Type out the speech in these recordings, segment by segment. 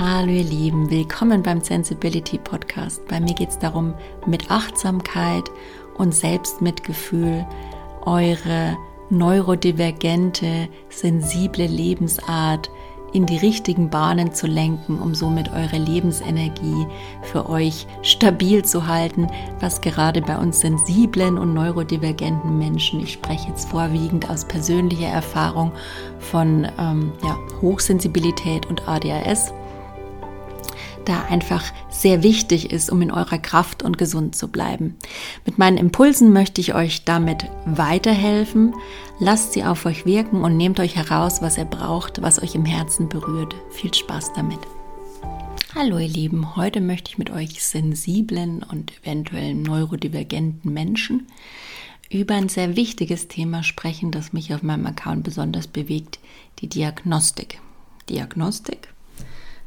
Hallo ihr Lieben, willkommen beim Sensibility Podcast. Bei mir geht es darum, mit Achtsamkeit und Selbstmitgefühl eure neurodivergente, sensible Lebensart in die richtigen Bahnen zu lenken, um somit eure Lebensenergie für euch stabil zu halten, was gerade bei uns sensiblen und neurodivergenten Menschen, ich spreche jetzt vorwiegend aus persönlicher Erfahrung von ähm, ja, Hochsensibilität und ADHS, da einfach sehr wichtig ist, um in eurer Kraft und gesund zu bleiben. Mit meinen Impulsen möchte ich euch damit weiterhelfen. Lasst sie auf euch wirken und nehmt euch heraus, was ihr braucht, was euch im Herzen berührt. Viel Spaß damit. Hallo ihr Lieben, heute möchte ich mit euch sensiblen und eventuell neurodivergenten Menschen über ein sehr wichtiges Thema sprechen, das mich auf meinem Account besonders bewegt, die Diagnostik. Diagnostik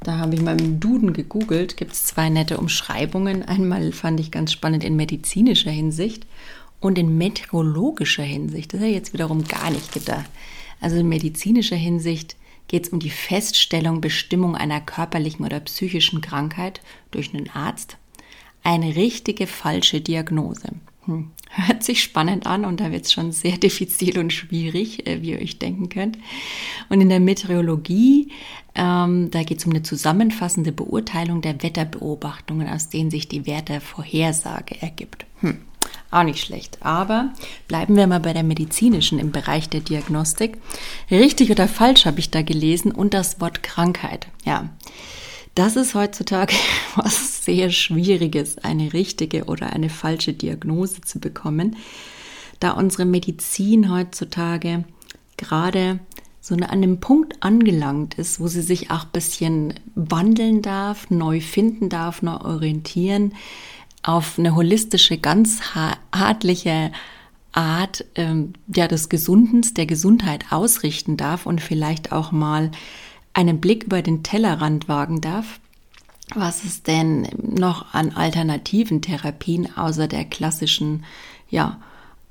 da habe ich mal im Duden gegoogelt, gibt es zwei nette Umschreibungen. Einmal fand ich ganz spannend in medizinischer Hinsicht und in meteorologischer Hinsicht. Das hätte ich jetzt wiederum gar nicht gedacht. Also in medizinischer Hinsicht geht es um die Feststellung, Bestimmung einer körperlichen oder psychischen Krankheit durch einen Arzt. Eine richtige falsche Diagnose. Hm. Hört sich spannend an und da wird es schon sehr diffizil und schwierig, äh, wie ihr euch denken könnt. Und in der Meteorologie, ähm, da geht es um eine zusammenfassende Beurteilung der Wetterbeobachtungen, aus denen sich die Wettervorhersage ergibt. Hm. Auch nicht schlecht. Aber bleiben wir mal bei der medizinischen im Bereich der Diagnostik. Richtig oder falsch habe ich da gelesen und das Wort Krankheit. Ja. Das ist heutzutage was sehr Schwieriges, eine richtige oder eine falsche Diagnose zu bekommen, da unsere Medizin heutzutage gerade so an einem Punkt angelangt ist, wo sie sich auch ein bisschen wandeln darf, neu finden darf, neu orientieren, auf eine holistische, ganzheitliche Art ähm, ja, des Gesundens, der Gesundheit ausrichten darf und vielleicht auch mal einen Blick über den Tellerrand wagen darf, was es denn noch an alternativen Therapien außer der klassischen, ja,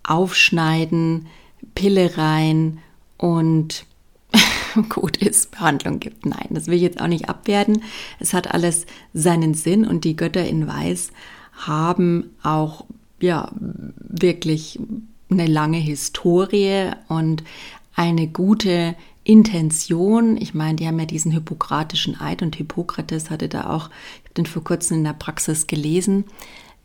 Aufschneiden, Pille rein und gut ist, Behandlung gibt. Nein, das will ich jetzt auch nicht abwerten. Es hat alles seinen Sinn und die Götter in Weiß haben auch, ja, wirklich eine lange Historie und eine gute Intention. Ich meine, die haben ja diesen hippokratischen Eid und Hippokrates hatte da auch, ich habe den vor kurzem in der Praxis gelesen,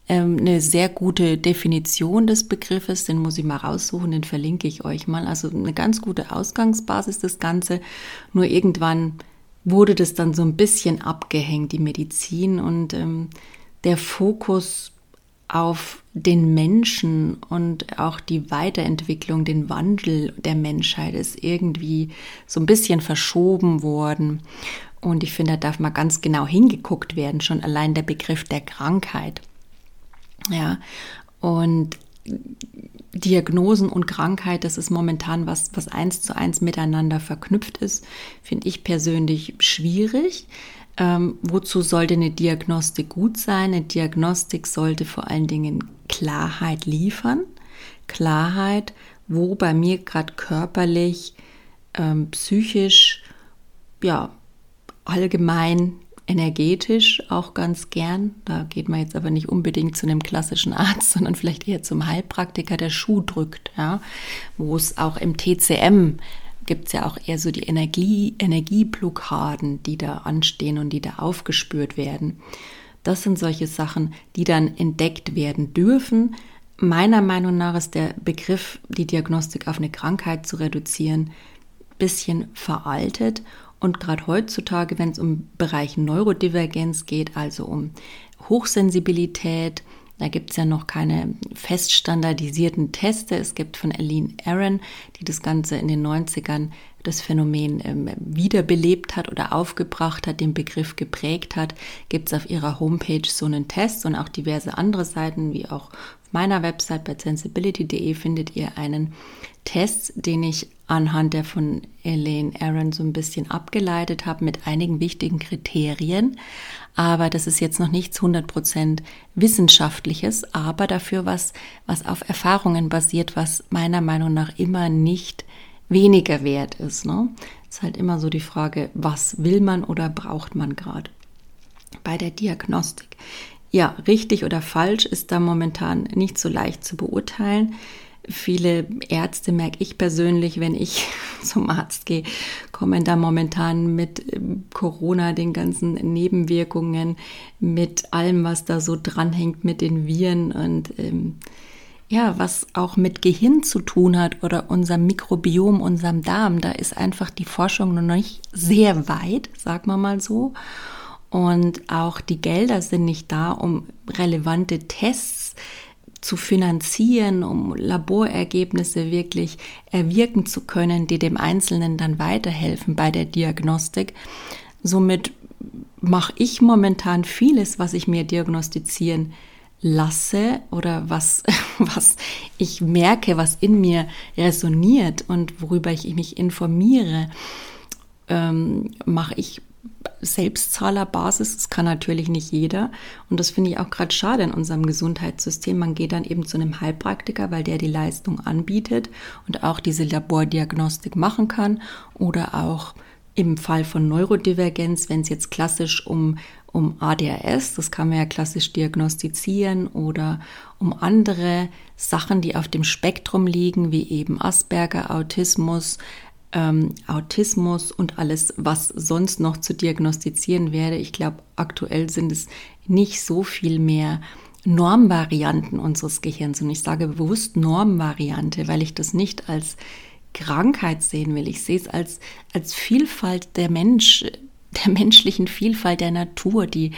ähm, eine sehr gute Definition des Begriffes, den muss ich mal raussuchen, den verlinke ich euch mal. Also eine ganz gute Ausgangsbasis das Ganze. Nur irgendwann wurde das dann so ein bisschen abgehängt, die Medizin und ähm, der Fokus auf den Menschen und auch die Weiterentwicklung, den Wandel der Menschheit ist irgendwie so ein bisschen verschoben worden. Und ich finde, da darf mal ganz genau hingeguckt werden, schon allein der Begriff der Krankheit. Ja, und Diagnosen und Krankheit, das ist momentan was, was eins zu eins miteinander verknüpft ist, finde ich persönlich schwierig. Ähm, wozu sollte eine Diagnostik gut sein? Eine Diagnostik sollte vor allen Dingen Klarheit liefern. Klarheit, wo bei mir gerade körperlich, ähm, psychisch, ja, allgemein energetisch auch ganz gern. Da geht man jetzt aber nicht unbedingt zu einem klassischen Arzt, sondern vielleicht eher zum Heilpraktiker, der Schuh drückt, ja, wo es auch im TCM gibt es ja auch eher so die Energie, Energieblockaden, die da anstehen und die da aufgespürt werden. Das sind solche Sachen, die dann entdeckt werden dürfen. Meiner Meinung nach ist der Begriff, die Diagnostik auf eine Krankheit zu reduzieren, bisschen veraltet. Und gerade heutzutage, wenn es um Bereich Neurodivergenz geht, also um Hochsensibilität, da gibt es ja noch keine fest standardisierten Teste. Es gibt von Aline Aaron, die das Ganze in den 90ern das Phänomen ähm, wiederbelebt hat oder aufgebracht hat, den Begriff geprägt hat, gibt es auf ihrer Homepage so einen Test und auch diverse andere Seiten, wie auch meiner Website bei sensibility.de findet ihr einen Test, den ich anhand der von Elaine Aaron so ein bisschen abgeleitet habe mit einigen wichtigen Kriterien. Aber das ist jetzt noch nichts 100% Wissenschaftliches, aber dafür was, was auf Erfahrungen basiert, was meiner Meinung nach immer nicht weniger wert ist. Ne? Ist halt immer so die Frage, was will man oder braucht man gerade bei der Diagnostik. Ja, richtig oder falsch ist da momentan nicht so leicht zu beurteilen. Viele Ärzte merke ich persönlich, wenn ich zum Arzt gehe, kommen da momentan mit ähm, Corona, den ganzen Nebenwirkungen, mit allem, was da so dranhängt, mit den Viren und ähm, ja, was auch mit Gehirn zu tun hat oder unserem Mikrobiom, unserem Darm. Da ist einfach die Forschung noch nicht sehr weit, sagen wir mal so. Und auch die Gelder sind nicht da, um relevante Tests zu finanzieren, um Laborergebnisse wirklich erwirken zu können, die dem Einzelnen dann weiterhelfen bei der Diagnostik. Somit mache ich momentan vieles, was ich mir diagnostizieren lasse oder was, was ich merke, was in mir resoniert und worüber ich mich informiere, ähm, mache ich Selbstzahlerbasis. Das kann natürlich nicht jeder. Und das finde ich auch gerade schade in unserem Gesundheitssystem. Man geht dann eben zu einem Heilpraktiker, weil der die Leistung anbietet und auch diese Labordiagnostik machen kann oder auch im Fall von Neurodivergenz, wenn es jetzt klassisch um, um ADHS, das kann man ja klassisch diagnostizieren, oder um andere Sachen, die auf dem Spektrum liegen, wie eben Asperger, Autismus, ähm, Autismus und alles, was sonst noch zu diagnostizieren wäre. Ich glaube, aktuell sind es nicht so viel mehr Normvarianten unseres Gehirns. Und ich sage bewusst Normvariante, weil ich das nicht als Krankheit sehen will. Ich sehe es als, als Vielfalt der Mensch, der menschlichen Vielfalt der Natur, die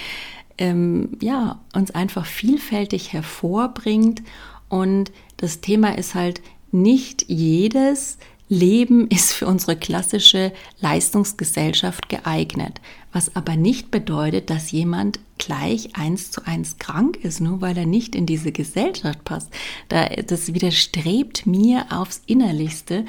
ähm, ja, uns einfach vielfältig hervorbringt. Und das Thema ist halt nicht jedes Leben ist für unsere klassische Leistungsgesellschaft geeignet, was aber nicht bedeutet, dass jemand gleich eins zu eins krank ist, nur weil er nicht in diese Gesellschaft passt. das widerstrebt mir aufs Innerlichste,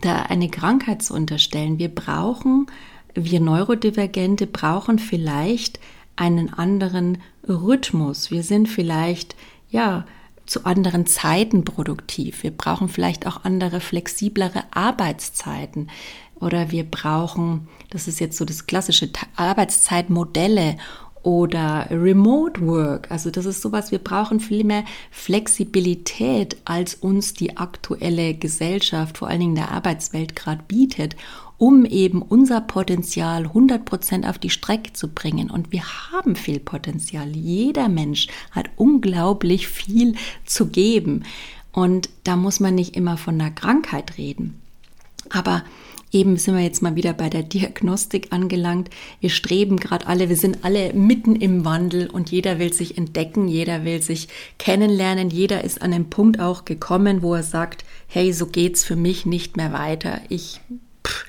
da eine Krankheit zu unterstellen. Wir brauchen, wir Neurodivergente brauchen vielleicht einen anderen Rhythmus. Wir sind vielleicht, ja, zu anderen Zeiten produktiv. Wir brauchen vielleicht auch andere, flexiblere Arbeitszeiten. Oder wir brauchen, das ist jetzt so das klassische Arbeitszeitmodelle oder Remote Work. Also das ist sowas, wir brauchen viel mehr Flexibilität, als uns die aktuelle Gesellschaft, vor allen Dingen der Arbeitswelt gerade bietet, um eben unser Potenzial 100% auf die Strecke zu bringen. Und wir haben viel Potenzial. Jeder Mensch hat unglaublich viel zu geben. Und da muss man nicht immer von einer Krankheit reden. Aber Eben sind wir jetzt mal wieder bei der Diagnostik angelangt. Wir streben gerade alle, wir sind alle mitten im Wandel und jeder will sich entdecken, jeder will sich kennenlernen, jeder ist an den Punkt auch gekommen, wo er sagt, hey, so geht's für mich nicht mehr weiter. Ich pff,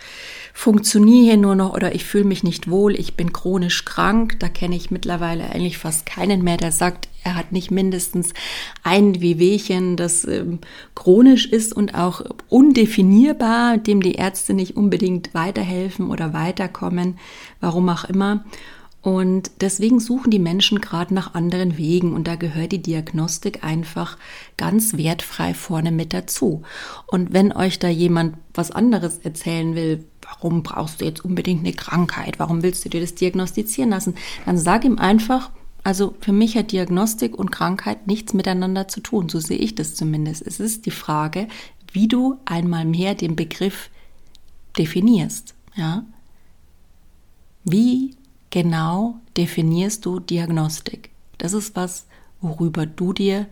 funktioniere hier nur noch oder ich fühle mich nicht wohl, ich bin chronisch krank. Da kenne ich mittlerweile eigentlich fast keinen mehr, der sagt, er hat nicht mindestens ein Wehwehchen, das ähm, chronisch ist und auch undefinierbar, dem die Ärzte nicht unbedingt weiterhelfen oder weiterkommen, warum auch immer. Und deswegen suchen die Menschen gerade nach anderen Wegen und da gehört die Diagnostik einfach ganz wertfrei vorne mit dazu. Und wenn euch da jemand was anderes erzählen will, warum brauchst du jetzt unbedingt eine Krankheit, warum willst du dir das diagnostizieren lassen, dann sag ihm einfach, also für mich hat Diagnostik und Krankheit nichts miteinander zu tun, so sehe ich das zumindest. Es ist die Frage, wie du einmal mehr den Begriff definierst, ja? Wie genau definierst du Diagnostik? Das ist was, worüber du dir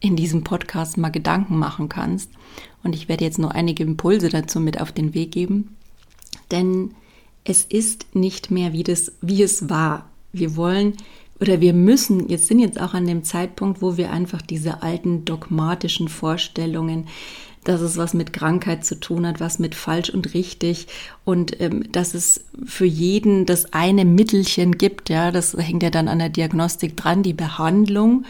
in diesem Podcast mal Gedanken machen kannst. Und ich werde jetzt nur einige Impulse dazu mit auf den Weg geben. Denn es ist nicht mehr wie, das, wie es war. Wir wollen oder wir müssen, jetzt sind jetzt auch an dem Zeitpunkt, wo wir einfach diese alten dogmatischen Vorstellungen, dass es was mit Krankheit zu tun hat, was mit falsch und richtig und ähm, dass es für jeden das eine Mittelchen gibt, ja, das hängt ja dann an der Diagnostik dran, die Behandlung.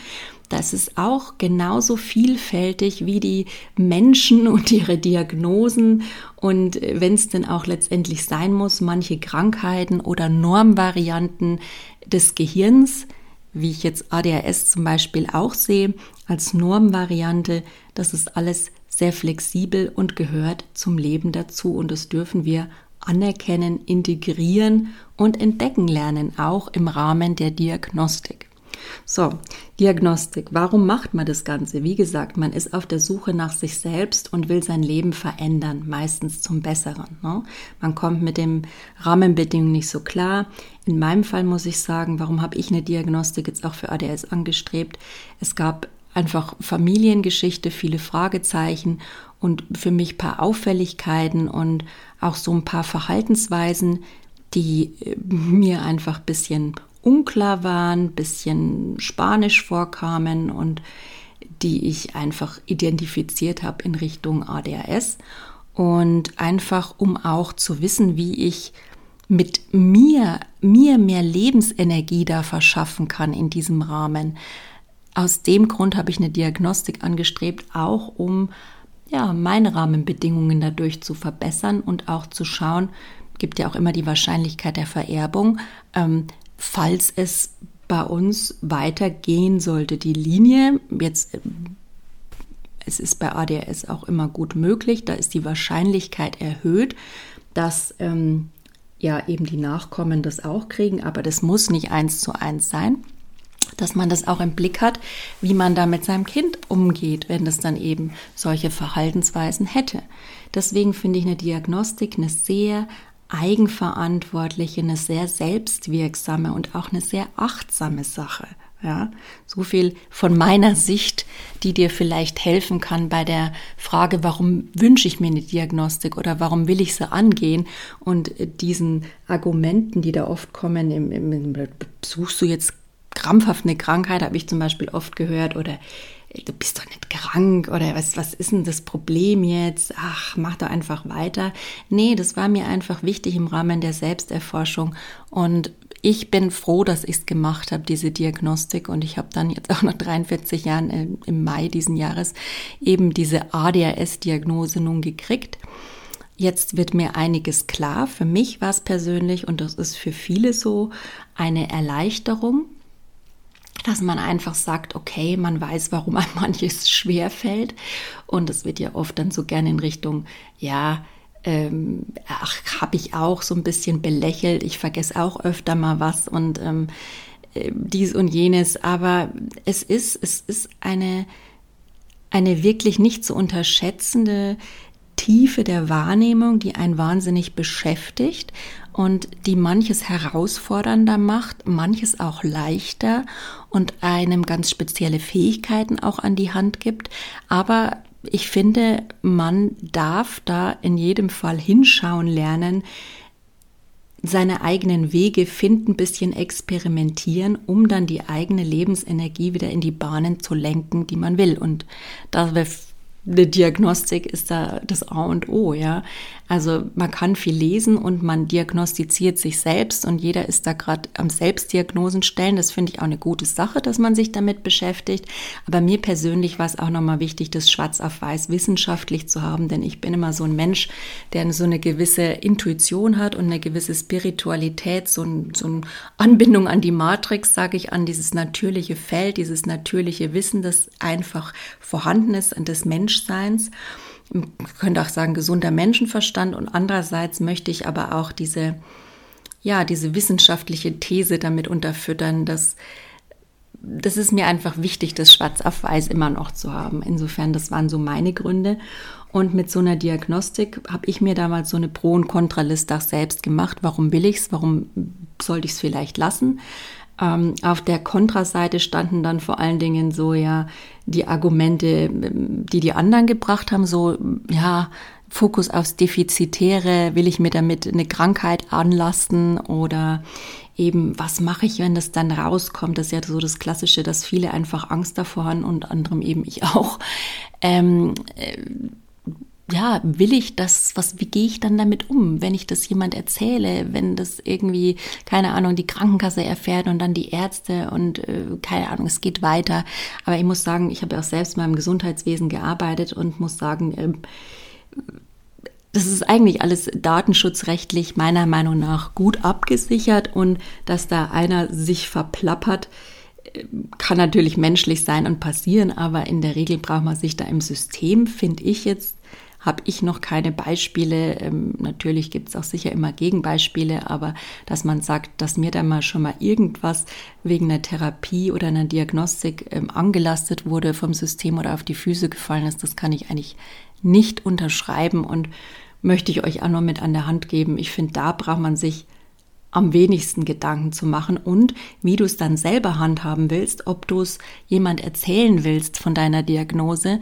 Das ist auch genauso vielfältig wie die Menschen und ihre Diagnosen und wenn es denn auch letztendlich sein muss, manche Krankheiten oder Normvarianten des Gehirns wie ich jetzt ADHS zum Beispiel auch sehe, als Normvariante, das ist alles sehr flexibel und gehört zum Leben dazu und das dürfen wir anerkennen, integrieren und entdecken lernen, auch im Rahmen der Diagnostik. So, Diagnostik. Warum macht man das Ganze? Wie gesagt, man ist auf der Suche nach sich selbst und will sein Leben verändern, meistens zum Besseren. Ne? Man kommt mit den Rahmenbedingungen nicht so klar. In meinem Fall muss ich sagen, warum habe ich eine Diagnostik jetzt auch für ADS angestrebt? Es gab einfach Familiengeschichte, viele Fragezeichen und für mich paar Auffälligkeiten und auch so ein paar Verhaltensweisen, die äh, mir einfach ein bisschen unklar waren, bisschen spanisch vorkamen und die ich einfach identifiziert habe in Richtung ADHS und einfach um auch zu wissen, wie ich mit mir, mir mehr Lebensenergie da verschaffen kann in diesem Rahmen. Aus dem Grund habe ich eine Diagnostik angestrebt, auch um ja, meine Rahmenbedingungen dadurch zu verbessern und auch zu schauen, gibt ja auch immer die Wahrscheinlichkeit der Vererbung, ähm, falls es bei uns weitergehen sollte. Die Linie, jetzt, äh, es ist bei ADHS auch immer gut möglich, da ist die Wahrscheinlichkeit erhöht, dass ähm, ja eben die Nachkommen das auch kriegen, aber das muss nicht eins zu eins sein dass man das auch im Blick hat, wie man da mit seinem Kind umgeht, wenn das dann eben solche Verhaltensweisen hätte. Deswegen finde ich eine Diagnostik eine sehr eigenverantwortliche, eine sehr selbstwirksame und auch eine sehr achtsame Sache. Ja, so viel von meiner Sicht, die dir vielleicht helfen kann bei der Frage, warum wünsche ich mir eine Diagnostik oder warum will ich sie angehen und diesen Argumenten, die da oft kommen, im, im, suchst du jetzt krampfhaft eine Krankheit, habe ich zum Beispiel oft gehört, oder du bist doch nicht krank oder was, was ist denn das Problem jetzt? Ach, mach doch einfach weiter. Nee, das war mir einfach wichtig im Rahmen der Selbsterforschung und ich bin froh, dass ich es gemacht habe, diese Diagnostik. Und ich habe dann jetzt auch nach 43 Jahren äh, im Mai diesen Jahres eben diese ADHS-Diagnose nun gekriegt. Jetzt wird mir einiges klar. Für mich war es persönlich, und das ist für viele so, eine Erleichterung, dass man einfach sagt, okay, man weiß, warum einem manches schwer fällt. Und es wird ja oft dann so gerne in Richtung, ja, ähm, ach, habe ich auch so ein bisschen belächelt. Ich vergesse auch öfter mal was und ähm, äh, dies und jenes. Aber es ist, es ist eine, eine wirklich nicht zu unterschätzende Tiefe der Wahrnehmung, die einen wahnsinnig beschäftigt und die manches herausfordernder macht, manches auch leichter und einem ganz spezielle Fähigkeiten auch an die Hand gibt. Aber ich finde, man darf da in jedem Fall hinschauen lernen, seine eigenen Wege finden, bisschen experimentieren, um dann die eigene Lebensenergie wieder in die Bahnen zu lenken, die man will. Und da eine Diagnostik ist da das A und O, ja. Also man kann viel lesen und man diagnostiziert sich selbst und jeder ist da gerade am Selbstdiagnosen stellen. Das finde ich auch eine gute Sache, dass man sich damit beschäftigt. Aber mir persönlich war es auch nochmal wichtig, das schwarz auf weiß wissenschaftlich zu haben, denn ich bin immer so ein Mensch, der so eine gewisse Intuition hat und eine gewisse Spiritualität, so, ein, so eine Anbindung an die Matrix, sage ich, an dieses natürliche Feld, dieses natürliche Wissen, das einfach vorhanden ist und des Menschseins man könnte auch sagen, gesunder Menschenverstand und andererseits möchte ich aber auch diese, ja, diese wissenschaftliche These damit unterfüttern, dass das ist mir einfach wichtig, das Schwarz auf Weiß immer noch zu haben. Insofern, das waren so meine Gründe. Und mit so einer Diagnostik habe ich mir damals so eine Pro- und Kontraliste auch selbst gemacht. Warum will ich es? Warum sollte ich es vielleicht lassen? Ähm, auf der Kontraseite standen dann vor allen Dingen so ja die Argumente, die die anderen gebracht haben, so ja Fokus aufs Defizitäre, will ich mir damit eine Krankheit anlasten oder eben, was mache ich, wenn das dann rauskommt? Das ist ja so das Klassische, dass viele einfach Angst davor haben und anderem eben ich auch. Ähm, äh, ja, will ich das, was, wie gehe ich dann damit um, wenn ich das jemand erzähle, wenn das irgendwie, keine Ahnung, die Krankenkasse erfährt und dann die Ärzte und äh, keine Ahnung, es geht weiter. Aber ich muss sagen, ich habe auch selbst mal im Gesundheitswesen gearbeitet und muss sagen, äh, das ist eigentlich alles datenschutzrechtlich meiner Meinung nach gut abgesichert und dass da einer sich verplappert, kann natürlich menschlich sein und passieren, aber in der Regel braucht man sich da im System, finde ich jetzt, habe ich noch keine Beispiele. Ähm, natürlich gibt es auch sicher immer Gegenbeispiele, aber dass man sagt, dass mir da mal schon mal irgendwas wegen einer Therapie oder einer Diagnostik ähm, angelastet wurde vom System oder auf die Füße gefallen ist, das kann ich eigentlich nicht unterschreiben und möchte ich euch auch noch mit an der Hand geben. Ich finde, da braucht man sich am wenigsten Gedanken zu machen und wie du es dann selber handhaben willst, ob du es jemand erzählen willst von deiner Diagnose,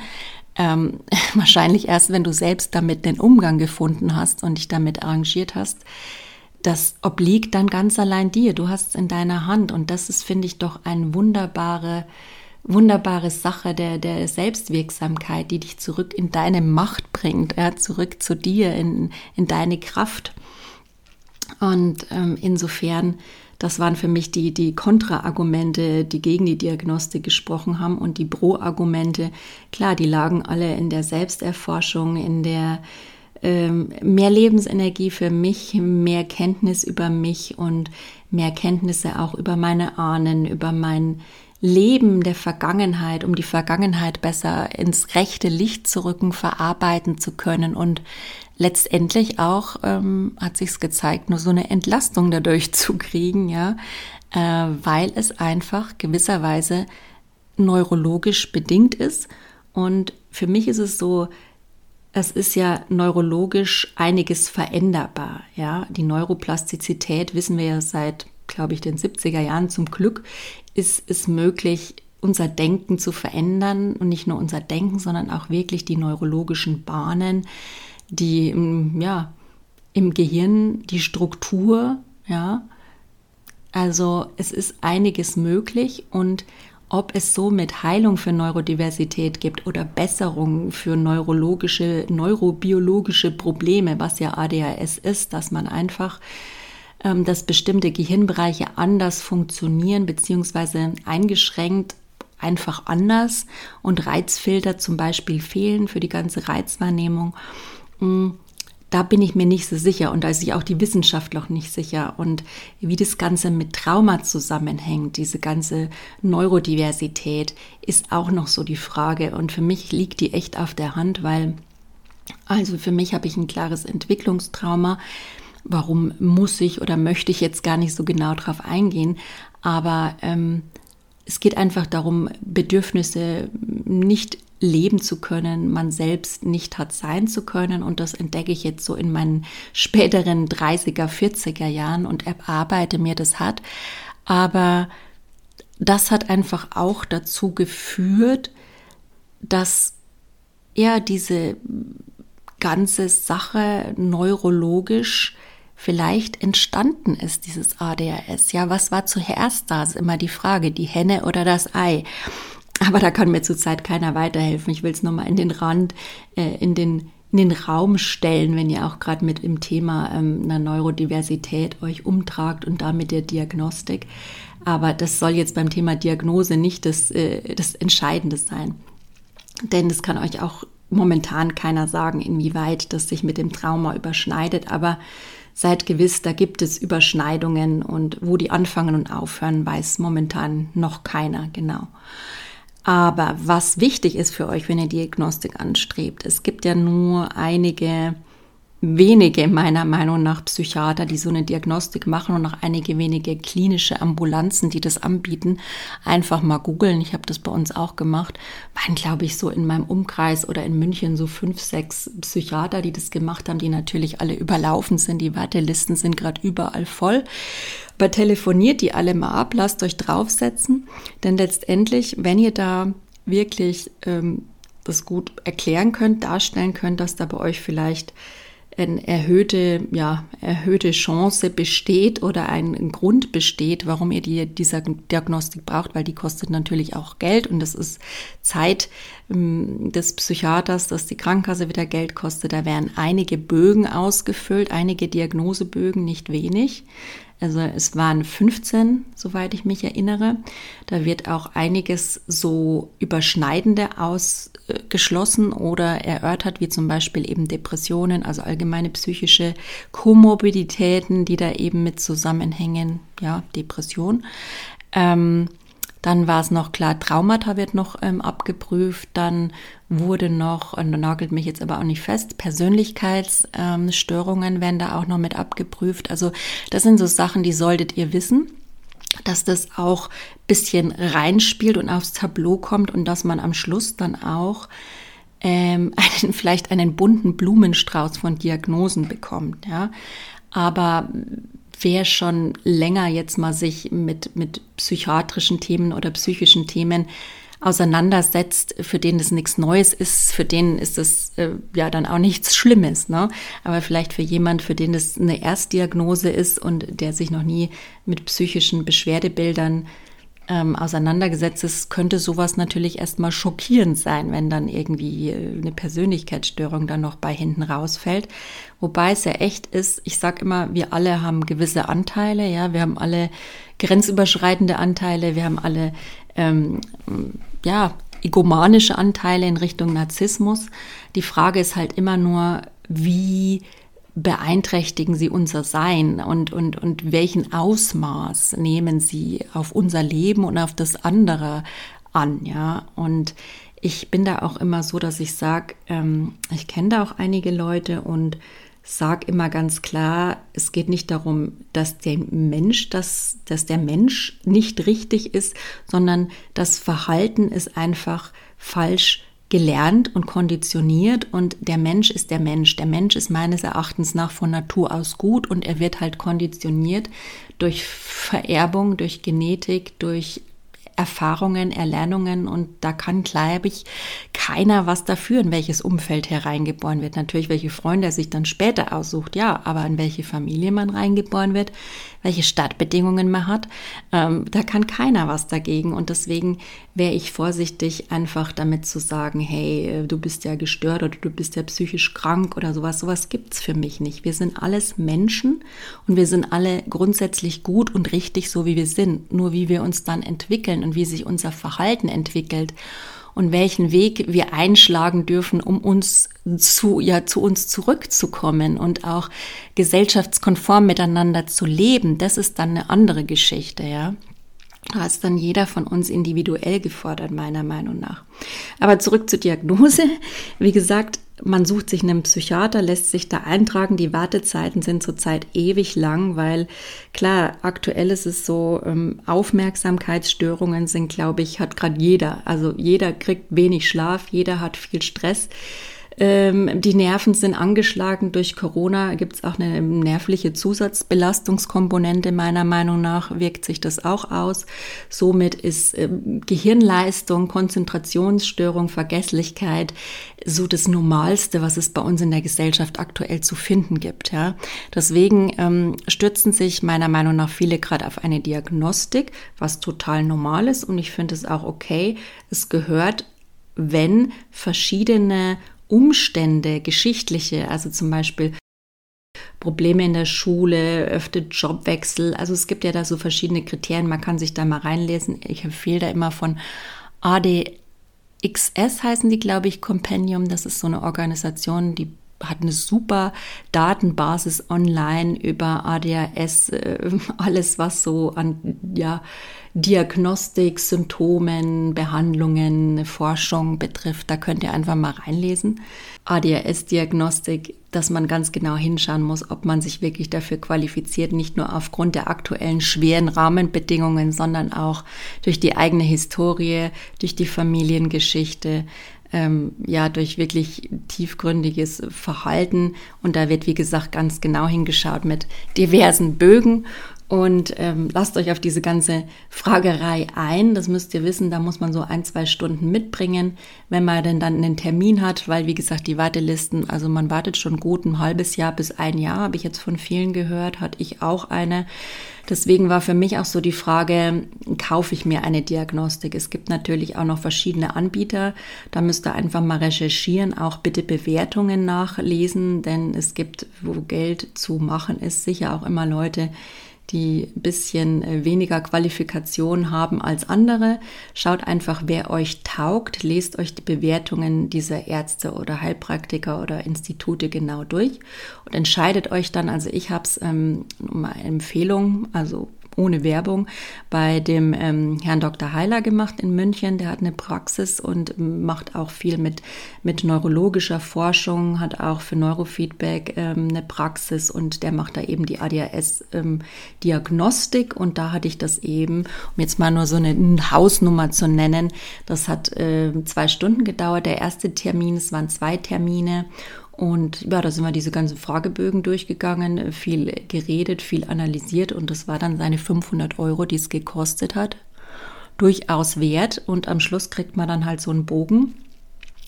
ähm, wahrscheinlich erst, wenn du selbst damit den Umgang gefunden hast und dich damit arrangiert hast. Das obliegt dann ganz allein dir. Du hast es in deiner Hand und das ist, finde ich, doch eine wunderbare, wunderbare Sache der, der Selbstwirksamkeit, die dich zurück in deine Macht bringt, ja, zurück zu dir, in, in deine Kraft. Und ähm, insofern, das waren für mich die, die Kontraargumente, die gegen die Diagnostik gesprochen haben und die Pro-Argumente. Klar, die lagen alle in der Selbsterforschung, in der ähm, mehr Lebensenergie für mich, mehr Kenntnis über mich und mehr Kenntnisse auch über meine Ahnen, über mein Leben der Vergangenheit, um die Vergangenheit besser ins rechte Licht zu rücken, verarbeiten zu können und letztendlich auch ähm, hat sich's gezeigt, nur so eine Entlastung dadurch zu kriegen, ja, äh, weil es einfach gewisserweise neurologisch bedingt ist. Und für mich ist es so, es ist ja neurologisch einiges veränderbar, ja. Die Neuroplastizität wissen wir ja seit, glaube ich, den 70er Jahren zum Glück, ist es möglich, unser Denken zu verändern und nicht nur unser Denken, sondern auch wirklich die neurologischen Bahnen die, ja, im Gehirn, die Struktur, ja. Also es ist einiges möglich und ob es somit Heilung für Neurodiversität gibt oder Besserung für neurologische, neurobiologische Probleme, was ja ADHS ist, dass man einfach, dass bestimmte Gehirnbereiche anders funktionieren beziehungsweise eingeschränkt einfach anders und Reizfilter zum Beispiel fehlen für die ganze Reizwahrnehmung. Mm, da bin ich mir nicht so sicher und da ist sich auch die Wissenschaft noch nicht sicher und wie das Ganze mit Trauma zusammenhängt, diese ganze Neurodiversität ist auch noch so die Frage und für mich liegt die echt auf der Hand, weil also für mich habe ich ein klares Entwicklungstrauma. Warum muss ich oder möchte ich jetzt gar nicht so genau drauf eingehen, aber ähm, es geht einfach darum, Bedürfnisse nicht leben zu können, man selbst nicht hat sein zu können. Und das entdecke ich jetzt so in meinen späteren 30er, 40er Jahren und erarbeite mir das hat. Aber das hat einfach auch dazu geführt, dass ja diese ganze Sache neurologisch vielleicht entstanden ist, dieses ADHS. Ja, was war zuerst da? Ist immer die Frage, die Henne oder das Ei. Aber da kann mir zurzeit keiner weiterhelfen. Ich will es nochmal in den Rand, äh, in den in den Raum stellen, wenn ihr auch gerade mit im Thema ähm, einer Neurodiversität euch umtragt und damit der Diagnostik. Aber das soll jetzt beim Thema Diagnose nicht das, äh, das Entscheidende sein. Denn es kann euch auch momentan keiner sagen, inwieweit das sich mit dem Trauma überschneidet. Aber seid gewiss, da gibt es Überschneidungen und wo die anfangen und aufhören, weiß momentan noch keiner genau. Aber was wichtig ist für euch, wenn ihr Diagnostik anstrebt, es gibt ja nur einige wenige meiner Meinung nach Psychiater, die so eine Diagnostik machen und auch einige wenige klinische Ambulanzen, die das anbieten. Einfach mal googeln. Ich habe das bei uns auch gemacht. Waren, glaube ich, so in meinem Umkreis oder in München so fünf, sechs Psychiater, die das gemacht haben, die natürlich alle überlaufen sind. Die Wartelisten sind gerade überall voll. Aber telefoniert die alle mal ab, lasst euch draufsetzen. Denn letztendlich, wenn ihr da wirklich ähm, das gut erklären könnt, darstellen könnt, dass da bei euch vielleicht eine erhöhte, ja, erhöhte Chance besteht oder ein Grund besteht, warum ihr die, dieser Diagnostik braucht, weil die kostet natürlich auch Geld und das ist Zeit ähm, des Psychiaters, dass die Krankenkasse wieder Geld kostet. Da werden einige Bögen ausgefüllt, einige Diagnosebögen, nicht wenig. Also es waren 15, soweit ich mich erinnere. Da wird auch einiges so überschneidende ausgeschlossen oder erörtert, wie zum Beispiel eben Depressionen, also allgemeine psychische Komorbiditäten, die da eben mit zusammenhängen. Ja, Depression. Ähm, Dann war es noch klar, Traumata wird noch ähm, abgeprüft. Dann wurde noch, und da nagelt mich jetzt aber auch nicht fest, Persönlichkeitsstörungen ähm, werden da auch noch mit abgeprüft. Also das sind so Sachen, die solltet ihr wissen dass das auch bisschen reinspielt und aufs Tableau kommt und dass man am Schluss dann auch ähm, einen, vielleicht einen bunten Blumenstrauß von Diagnosen bekommt. Ja? Aber wer schon länger jetzt mal sich mit, mit psychiatrischen Themen oder psychischen Themen auseinandersetzt, für den es nichts Neues ist, für den ist es äh, ja dann auch nichts Schlimmes. Ne? Aber vielleicht für jemand, für den es eine Erstdiagnose ist und der sich noch nie mit psychischen Beschwerdebildern ähm, auseinandergesetzt ist, könnte sowas natürlich erstmal schockierend sein, wenn dann irgendwie äh, eine Persönlichkeitsstörung dann noch bei hinten rausfällt. Wobei es ja echt ist, ich sage immer, wir alle haben gewisse Anteile, ja, wir haben alle grenzüberschreitende Anteile, wir haben alle ähm, ja, egomanische Anteile in Richtung Narzissmus. Die Frage ist halt immer nur, wie beeinträchtigen sie unser Sein und, und, und welchen Ausmaß nehmen sie auf unser Leben und auf das andere an, ja. Und ich bin da auch immer so, dass ich sage, ähm, ich kenne da auch einige Leute und sage immer ganz klar, es geht nicht darum, dass der Mensch, dass, dass der Mensch nicht richtig ist, sondern das Verhalten ist einfach falsch gelernt und konditioniert und der Mensch ist der Mensch. Der Mensch ist meines Erachtens nach von Natur aus gut und er wird halt konditioniert durch Vererbung, durch Genetik, durch Erfahrungen, Erlernungen und da kann, glaube ich, keiner was dafür, in welches Umfeld hereingeboren wird. Natürlich, welche Freunde er sich dann später aussucht, ja, aber in welche Familie man reingeboren wird, welche Startbedingungen man hat, ähm, da kann keiner was dagegen. Und deswegen wäre ich vorsichtig, einfach damit zu sagen, hey, äh, du bist ja gestört oder du bist ja psychisch krank oder sowas. Sowas gibt's für mich nicht. Wir sind alles Menschen und wir sind alle grundsätzlich gut und richtig, so wie wir sind. Nur wie wir uns dann entwickeln und wie sich unser Verhalten entwickelt und welchen Weg wir einschlagen dürfen, um uns zu, ja, zu uns zurückzukommen und auch gesellschaftskonform miteinander zu leben. Das ist dann eine andere Geschichte, ja. Da ist dann jeder von uns individuell gefordert, meiner Meinung nach. Aber zurück zur Diagnose. Wie gesagt, man sucht sich einen Psychiater, lässt sich da eintragen. Die Wartezeiten sind zurzeit ewig lang, weil klar, aktuell ist es so, ähm, Aufmerksamkeitsstörungen sind, glaube ich, hat gerade jeder. Also jeder kriegt wenig Schlaf, jeder hat viel Stress. Ähm, die Nerven sind angeschlagen durch Corona. Gibt es auch eine nervliche Zusatzbelastungskomponente. Meiner Meinung nach wirkt sich das auch aus. Somit ist ähm, Gehirnleistung, Konzentrationsstörung, Vergesslichkeit so das Normalste, was es bei uns in der Gesellschaft aktuell zu finden gibt. Ja. Deswegen ähm, stürzen sich meiner Meinung nach viele gerade auf eine Diagnostik, was total normal ist. Und ich finde es auch okay. Es gehört wenn verschiedene Umstände, geschichtliche, also zum Beispiel Probleme in der Schule, öfter Jobwechsel. Also es gibt ja da so verschiedene Kriterien, man kann sich da mal reinlesen. Ich empfehle da immer von ADXS heißen die, glaube ich, Compendium. Das ist so eine Organisation, die hat eine super Datenbasis online über ADHS, äh, alles was so an ja, Diagnostik, Symptomen, Behandlungen, Forschung betrifft. Da könnt ihr einfach mal reinlesen. ADHS-Diagnostik, dass man ganz genau hinschauen muss, ob man sich wirklich dafür qualifiziert, nicht nur aufgrund der aktuellen schweren Rahmenbedingungen, sondern auch durch die eigene Historie, durch die Familiengeschichte, ähm, ja durch wirklich tiefgründiges Verhalten. Und da wird, wie gesagt, ganz genau hingeschaut mit diversen Bögen. Und ähm, lasst euch auf diese ganze Fragerei ein. Das müsst ihr wissen, da muss man so ein, zwei Stunden mitbringen, wenn man denn dann einen Termin hat, weil wie gesagt, die Wartelisten, also man wartet schon gut ein halbes Jahr bis ein Jahr, habe ich jetzt von vielen gehört, hatte ich auch eine. Deswegen war für mich auch so die Frage, kaufe ich mir eine Diagnostik? Es gibt natürlich auch noch verschiedene Anbieter. Da müsst ihr einfach mal recherchieren, auch bitte Bewertungen nachlesen, denn es gibt, wo Geld zu machen ist, sicher auch immer Leute, die ein bisschen äh, weniger Qualifikation haben als andere. Schaut einfach, wer euch taugt, lest euch die Bewertungen dieser Ärzte oder Heilpraktiker oder Institute genau durch und entscheidet euch dann, also ich habe es ähm, um eine Empfehlung, also ohne Werbung bei dem ähm, Herrn Dr. Heiler gemacht in München. Der hat eine Praxis und macht auch viel mit, mit neurologischer Forschung, hat auch für Neurofeedback ähm, eine Praxis und der macht da eben die ADHS-Diagnostik. Ähm, und da hatte ich das eben, um jetzt mal nur so eine Hausnummer zu nennen, das hat äh, zwei Stunden gedauert. Der erste Termin, es waren zwei Termine. Und ja, da sind wir diese ganzen Fragebögen durchgegangen, viel geredet, viel analysiert und das war dann seine 500 Euro, die es gekostet hat. Durchaus wert und am Schluss kriegt man dann halt so einen Bogen.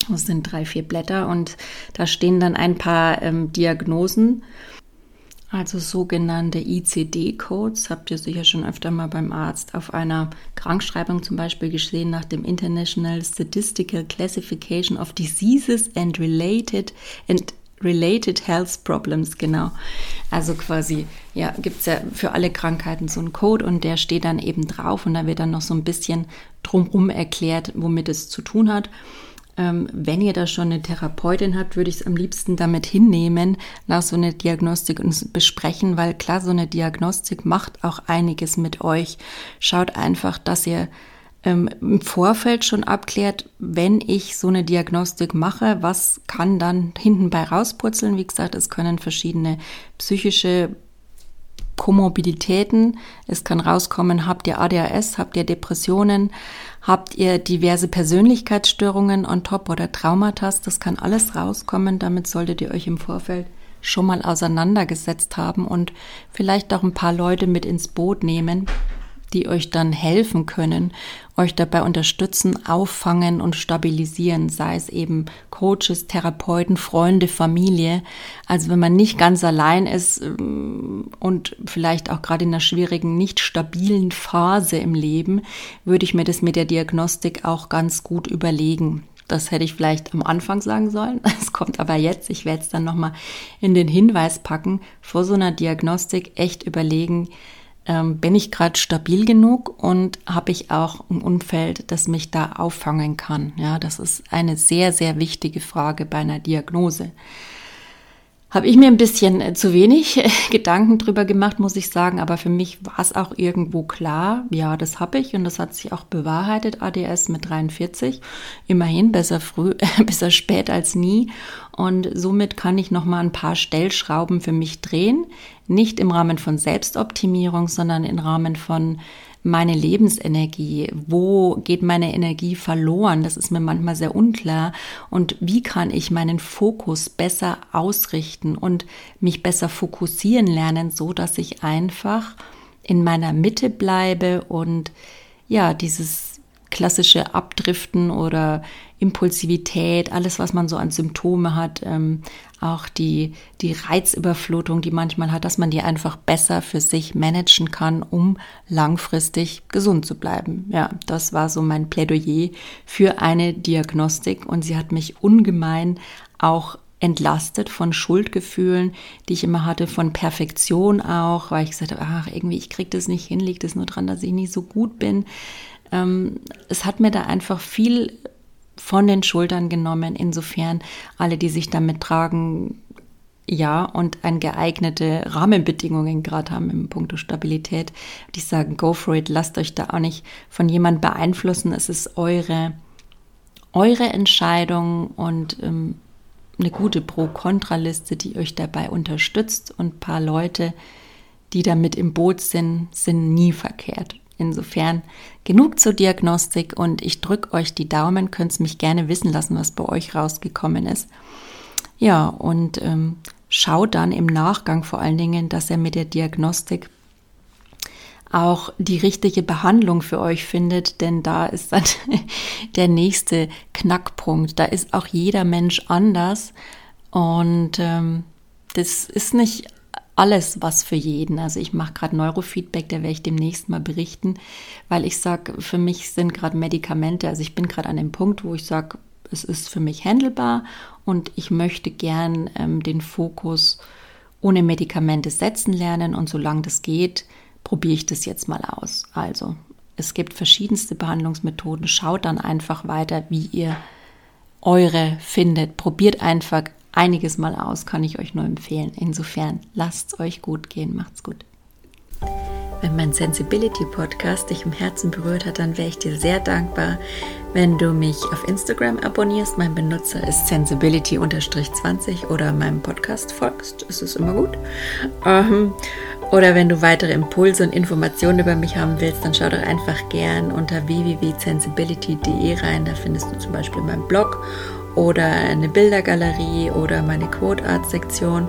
Das sind drei, vier Blätter und da stehen dann ein paar ähm, Diagnosen also sogenannte ICD-Codes habt ihr sicher schon öfter mal beim Arzt auf einer Krankschreibung zum Beispiel gesehen nach dem International Statistical Classification of Diseases and Related and Related Health Problems, genau. Also quasi, ja, gibt es ja für alle Krankheiten so einen Code und der steht dann eben drauf und da wird dann noch so ein bisschen drumherum erklärt, womit es zu tun hat. Ähm, wenn ihr da schon eine Therapeutin habt, würde ich es am liebsten damit hinnehmen, nach so einer Diagnostik und besprechen, weil klar, so eine Diagnostik macht auch einiges mit euch. Schaut einfach, dass ihr ähm, im Vorfeld schon abklärt, wenn ich so eine Diagnostik mache, was kann dann hinten bei rauspurzeln. Wie gesagt, es können verschiedene psychische Komorbiditäten. Es kann rauskommen, habt ihr ADHS, habt ihr Depressionen, habt ihr diverse Persönlichkeitsstörungen on top oder Traumata. Das kann alles rauskommen. Damit solltet ihr euch im Vorfeld schon mal auseinandergesetzt haben und vielleicht auch ein paar Leute mit ins Boot nehmen, die euch dann helfen können, euch dabei unterstützen, auffangen und stabilisieren, sei es eben Coaches, Therapeuten, Freunde, Familie. Also wenn man nicht ganz allein ist ähm, und vielleicht auch gerade in einer schwierigen, nicht stabilen Phase im Leben, würde ich mir das mit der Diagnostik auch ganz gut überlegen. Das hätte ich vielleicht am Anfang sagen sollen. Es kommt aber jetzt. Ich werde es dann nochmal in den Hinweis packen. Vor so einer Diagnostik echt überlegen, ähm, bin ich gerade stabil genug und habe ich auch ein Umfeld, das mich da auffangen kann? Ja, das ist eine sehr, sehr wichtige Frage bei einer Diagnose habe ich mir ein bisschen äh, zu wenig äh, Gedanken drüber gemacht, muss ich sagen. Aber für mich war es auch irgendwo klar, ja, das habe ich und das hat sich auch bewahrheitet, ADS mit 43. Immerhin besser früh, besser spät als nie. Und somit kann ich noch mal ein paar Stellschrauben für mich drehen. Nicht im Rahmen von Selbstoptimierung, sondern im Rahmen von meine Lebensenergie? Wo geht meine Energie verloren? Das ist mir manchmal sehr unklar. Und wie kann ich meinen Fokus besser ausrichten und mich besser fokussieren lernen, so dass ich einfach in meiner Mitte bleibe und ja, dieses klassische Abdriften oder Impulsivität, alles, was man so an Symptome hat, ähm, auch die, die Reizüberflutung, die manchmal hat, dass man die einfach besser für sich managen kann, um langfristig gesund zu bleiben. Ja, das war so mein Plädoyer für eine Diagnostik und sie hat mich ungemein auch entlastet von Schuldgefühlen, die ich immer hatte, von Perfektion auch, weil ich gesagt habe, ach, irgendwie, ich kriege das nicht hin, liegt es nur daran, dass ich nicht so gut bin. Ähm, es hat mir da einfach viel von den Schultern genommen. Insofern alle, die sich damit tragen, ja, und ein geeignete Rahmenbedingungen gerade haben im Punkto Stabilität, die sagen, go for it, lasst euch da auch nicht von jemand beeinflussen. Es ist eure, eure Entscheidung und ähm, eine gute Pro-Kontra-Liste, die euch dabei unterstützt und paar Leute, die damit im Boot sind, sind nie verkehrt. Insofern genug zur Diagnostik und ich drücke euch die Daumen, könnt mich gerne wissen lassen, was bei euch rausgekommen ist. Ja, und ähm, schaut dann im Nachgang vor allen Dingen, dass er mit der Diagnostik auch die richtige Behandlung für euch findet, denn da ist dann der nächste Knackpunkt. Da ist auch jeder Mensch anders und ähm, das ist nicht alles was für jeden. Also ich mache gerade Neurofeedback, da werde ich demnächst mal berichten, weil ich sage, für mich sind gerade Medikamente, also ich bin gerade an dem Punkt, wo ich sage, es ist für mich handelbar und ich möchte gern ähm, den Fokus ohne Medikamente setzen lernen und solange das geht, probiere ich das jetzt mal aus. Also es gibt verschiedenste Behandlungsmethoden. Schaut dann einfach weiter, wie ihr eure findet. Probiert einfach einiges mal aus, kann ich euch nur empfehlen. Insofern lasst es euch gut gehen, macht's gut. Wenn mein Sensibility Podcast dich im Herzen berührt hat, dann wäre ich dir sehr dankbar, wenn du mich auf Instagram abonnierst. Mein Benutzer ist sensibility-20 oder meinem Podcast folgst. Ist es immer gut. Ähm, oder wenn du weitere Impulse und Informationen über mich haben willst, dann schau doch einfach gern unter www.sensibility.de rein. Da findest du zum Beispiel meinen Blog oder eine Bildergalerie oder meine Quote Art Sektion.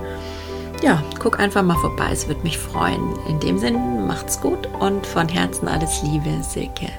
Ja, guck einfach mal vorbei, es würde mich freuen. In dem Sinn, macht's gut und von Herzen alles Liebe, Silke.